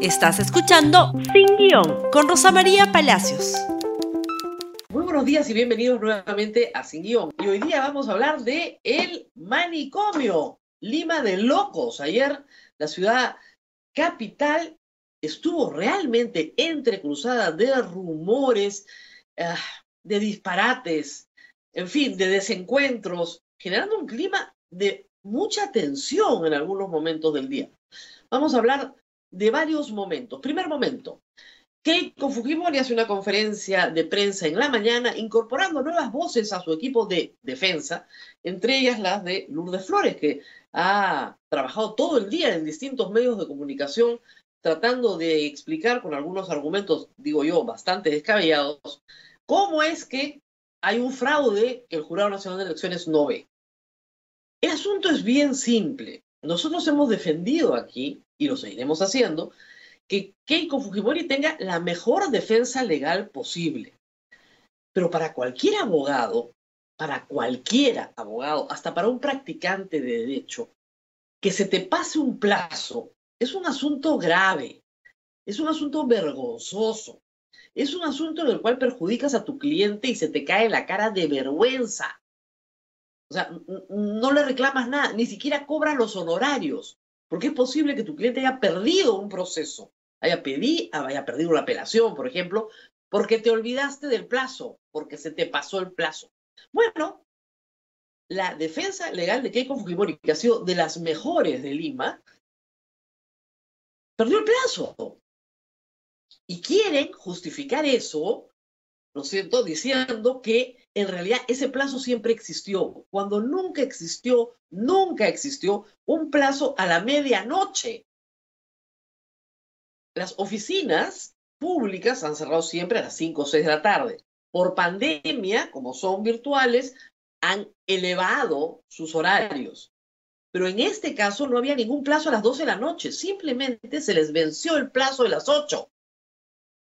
Estás escuchando Sin Guión con Rosa María Palacios. Muy buenos días y bienvenidos nuevamente a Sin Guión. Y hoy día vamos a hablar de el manicomio, Lima de Locos. Ayer la ciudad capital estuvo realmente entrecruzada de rumores, ah, de disparates, en fin, de desencuentros, generando un clima de mucha tensión en algunos momentos del día. Vamos a hablar de varios momentos. Primer momento, Keiko Fujimori hace una conferencia de prensa en la mañana incorporando nuevas voces a su equipo de defensa, entre ellas las de Lourdes Flores, que ha trabajado todo el día en distintos medios de comunicación tratando de explicar con algunos argumentos, digo yo, bastante descabellados, cómo es que hay un fraude que el Jurado Nacional de Elecciones no ve. El asunto es bien simple. Nosotros hemos defendido aquí, y lo seguiremos haciendo, que Keiko Fujimori tenga la mejor defensa legal posible. Pero para cualquier abogado, para cualquier abogado, hasta para un practicante de derecho, que se te pase un plazo es un asunto grave, es un asunto vergonzoso, es un asunto en el cual perjudicas a tu cliente y se te cae la cara de vergüenza. O sea, no le reclamas nada, ni siquiera cobras los honorarios, porque es posible que tu cliente haya perdido un proceso, haya, haya perdido la apelación, por ejemplo, porque te olvidaste del plazo, porque se te pasó el plazo. Bueno, la defensa legal de Keiko Fujimori, que ha sido de las mejores de Lima, perdió el plazo. Y quieren justificar eso, ¿no es cierto?, diciendo que en realidad ese plazo siempre existió, cuando nunca existió, nunca existió un plazo a la medianoche. Las oficinas públicas han cerrado siempre a las 5 o 6 de la tarde. Por pandemia, como son virtuales, han elevado sus horarios. Pero en este caso no había ningún plazo a las 12 de la noche, simplemente se les venció el plazo de las 8.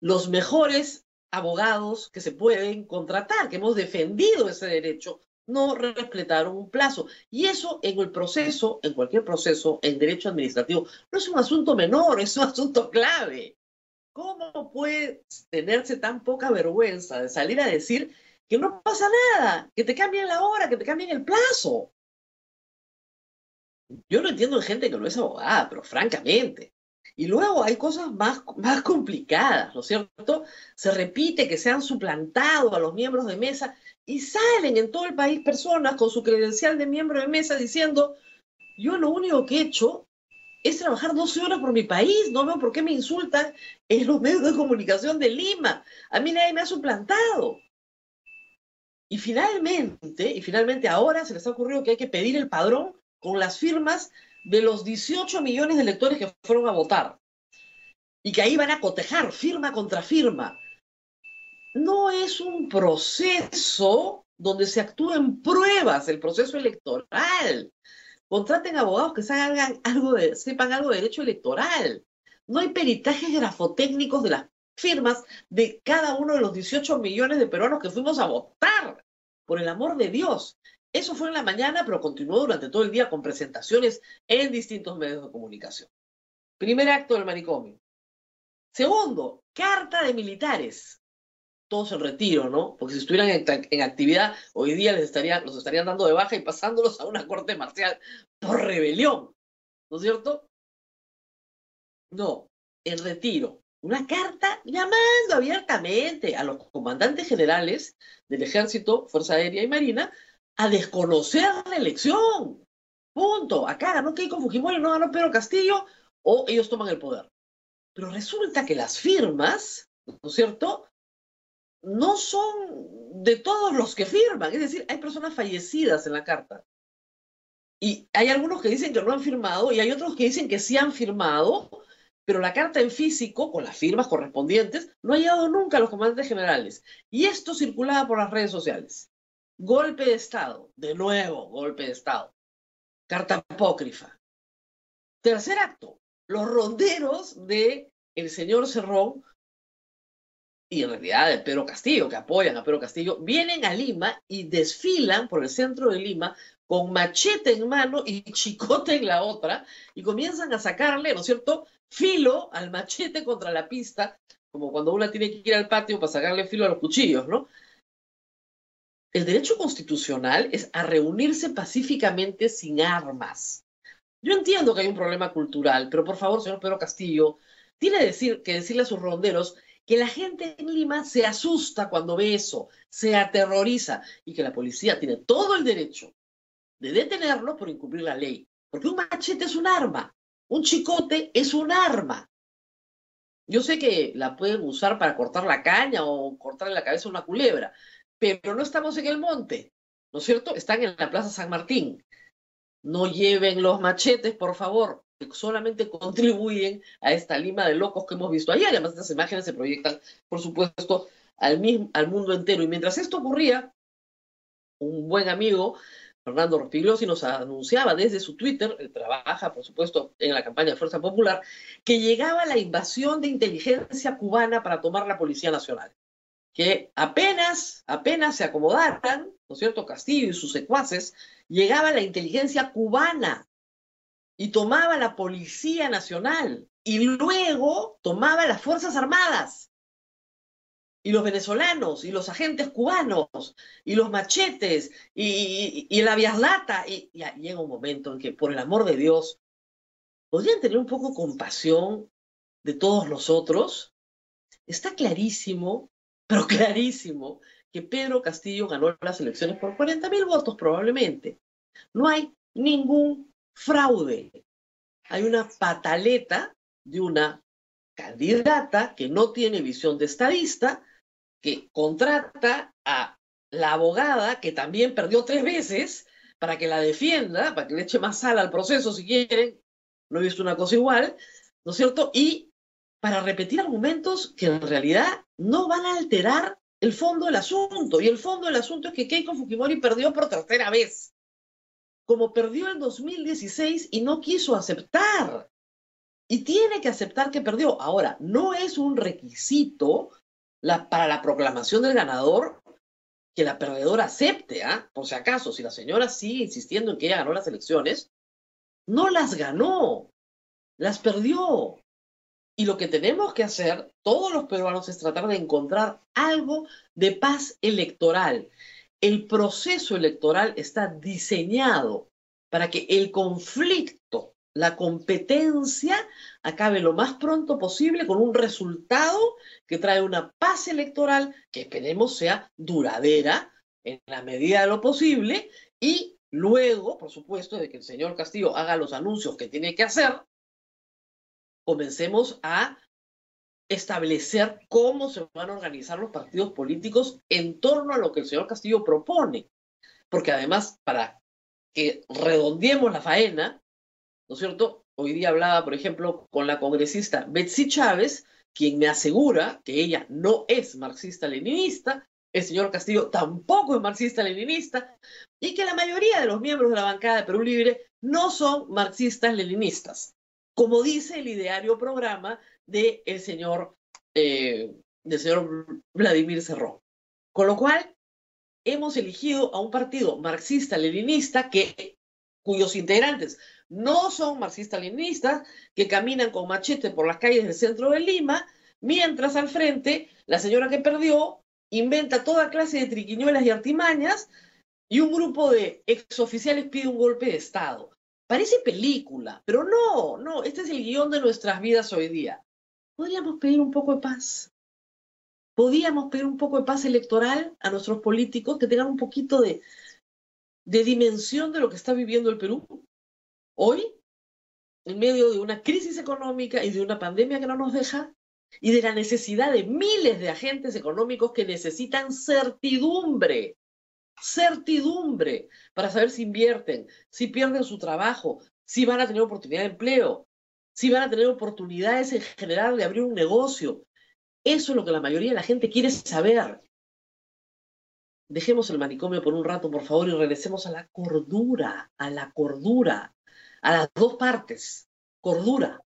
Los mejores abogados que se pueden contratar, que hemos defendido ese derecho, no respetaron un plazo. Y eso en el proceso, en cualquier proceso, en derecho administrativo, no es un asunto menor, es un asunto clave. ¿Cómo puede tenerse tan poca vergüenza de salir a decir que no pasa nada, que te cambien la hora, que te cambien el plazo? Yo no entiendo en gente que no es abogada, pero francamente. Y luego hay cosas más, más complicadas, ¿no es cierto? Se repite que se han suplantado a los miembros de mesa y salen en todo el país personas con su credencial de miembro de mesa diciendo, yo lo único que he hecho es trabajar 12 horas por mi país, no veo por qué me insultan en los medios de comunicación de Lima. A mí nadie me ha suplantado. Y finalmente, y finalmente ahora se les ha ocurrido que hay que pedir el padrón con las firmas de los 18 millones de electores que fueron a votar y que ahí van a cotejar firma contra firma. No es un proceso donde se actúen pruebas el proceso electoral. Contraten abogados que sepan algo de, sepan algo de derecho electoral. No hay peritajes grafotécnicos de las firmas de cada uno de los 18 millones de peruanos que fuimos a votar. Por el amor de Dios. Eso fue en la mañana, pero continuó durante todo el día con presentaciones en distintos medios de comunicación. Primer acto del manicomio. Segundo, carta de militares. Todos en retiro, ¿no? Porque si estuvieran en, actividad, hoy día les estarían, los estarían dando de baja y pasándolos a una corte marcial por rebelión. ¿No es cierto? No, en retiro. Una carta llamando abiertamente a los comandantes generales del Ejército, Fuerza Aérea y Marina a desconocer la elección. Punto. Acá ganó Keiko Fujimori, no ganó Pedro Castillo, o ellos toman el poder. Pero resulta que las firmas, ¿no es cierto? No son de todos los que firman. Es decir, hay personas fallecidas en la carta. Y hay algunos que dicen que no han firmado y hay otros que dicen que sí han firmado, pero la carta en físico, con las firmas correspondientes, no ha llegado nunca a los comandantes generales. Y esto circulaba por las redes sociales. Golpe de Estado, de nuevo, golpe de Estado. Carta apócrifa. Tercer acto, los ronderos de el señor Cerrón y en realidad de Pedro Castillo, que apoyan a Pedro Castillo, vienen a Lima y desfilan por el centro de Lima con machete en mano y chicote en la otra, y comienzan a sacarle, ¿no es cierto?, filo al machete contra la pista, como cuando uno tiene que ir al patio para sacarle filo a los cuchillos, ¿no? El derecho constitucional es a reunirse pacíficamente sin armas. Yo entiendo que hay un problema cultural, pero por favor, señor Pedro Castillo, tiene que decirle a sus ronderos que la gente en Lima se asusta cuando ve eso, se aterroriza y que la policía tiene todo el derecho de detenerlo por incumplir la ley. Porque un machete es un arma, un chicote es un arma. Yo sé que la pueden usar para cortar la caña o cortarle la cabeza a una culebra, pero no estamos en el monte, ¿no es cierto? Están en la Plaza San Martín. No lleven los machetes, por favor, que solamente contribuyen a esta lima de locos que hemos visto ayer. Además, estas imágenes se proyectan, por supuesto, al, mundo entero. Y mientras esto ocurría, un buen amigo, Fernando Rospigliosi, nos anunciaba desde su Twitter, él trabaja, por supuesto, en la campaña de Fuerza Popular, que llegaba la invasión de inteligencia cubana para tomar la Policía Nacional que apenas, apenas se acomodaran, ¿no es cierto?, Castillo y sus secuaces, llegaba la inteligencia cubana y tomaba la Policía Nacional y luego tomaba las Fuerzas Armadas y los venezolanos y los agentes cubanos y los machetes y, la viaslata. Y, y llega un momento en que, por el amor de Dios, podrían tener un poco compasión de todos nosotros. Está clarísimo pero clarísimo que Pedro Castillo ganó las elecciones por 40 mil votos probablemente. No hay ningún fraude. Hay una pataleta de una candidata que no tiene visión de estadista, que contrata a la abogada que también perdió tres veces para que la defienda, para que le eche más sal al proceso si quieren, no he visto una cosa igual, ¿no es cierto? Y para repetir argumentos que en realidad no van a alterar el fondo del asunto. Y el fondo del asunto es que Keiko Fujimori perdió por tercera vez, como perdió en 2016 y no quiso aceptar. Y tiene que aceptar que perdió. Ahora, no es un requisito para la proclamación del ganador que la perdedora acepte, ¿ah? por si acaso, si la señora sigue insistiendo en que ella ganó las elecciones, no las ganó, las perdió. Y lo que tenemos que hacer, todos los peruanos, es tratar de encontrar algo de paz electoral. El proceso electoral está diseñado para que el conflicto, la competencia, acabe lo más pronto posible con un resultado que trae una paz electoral que esperemos sea duradera en la medida de lo posible y luego, por supuesto, de que el señor Castillo haga los anuncios que tiene que hacer, comencemos a establecer cómo se van a organizar los partidos políticos en torno a lo que el señor Castillo propone. Porque además, para que redondeemos la faena, ¿no es cierto? Hoy día hablaba, por ejemplo, con la congresista Betsy Chávez, quien me asegura que ella no es marxista-leninista, el señor Castillo tampoco es marxista-leninista, y que la mayoría de los miembros de la bancada de Perú Libre no son marxistas-leninistas como dice el ideario programa del señor, eh, del señor Vladimir Cerrón. Con lo cual, hemos elegido a un partido marxista-leninista que, cuyos integrantes no son marxistas-leninistas, que caminan con machete por las calles del centro de Lima, mientras al frente la señora que perdió inventa toda clase de triquiñuelas y artimañas y un grupo de exoficiales pide un golpe de Estado. Parece película, pero no, no, este es el guion de nuestras vidas hoy día. ¿Podríamos pedir un poco de paz? ¿Podríamos pedir un poco de paz electoral a nuestros políticos que tengan un poquito de, de dimensión de lo que está viviendo el Perú? Hoy, en medio de una crisis económica y de una pandemia que no nos deja, y de la necesidad de miles de agentes económicos que necesitan certidumbre certidumbre para saber si invierten, si pierden su trabajo, si van a tener oportunidad de empleo, si van a tener oportunidades en general de abrir un negocio. Eso es lo que la mayoría de la gente quiere saber. Dejemos el manicomio por un rato, por favor, y regresemos a la cordura, a la cordura, a las dos partes. Cordura.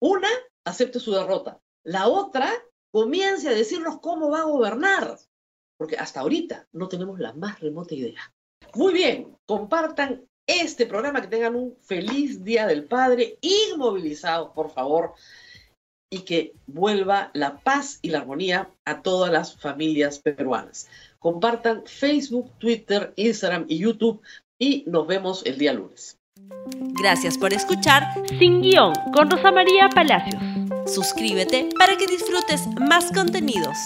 Una, acepte su derrota. La otra, comience a decirnos cómo va a gobernar porque hasta ahorita no tenemos la más remota idea. Muy bien, compartan este programa, que tengan un feliz Día del Padre, inmovilizados, por favor, y que vuelva la paz y la armonía a todas las familias peruanas. Compartan Facebook, Twitter, Instagram y YouTube y nos vemos el día lunes. Gracias por escuchar Sin Guión con Rosa María Palacios. Suscríbete para que disfrutes más contenidos.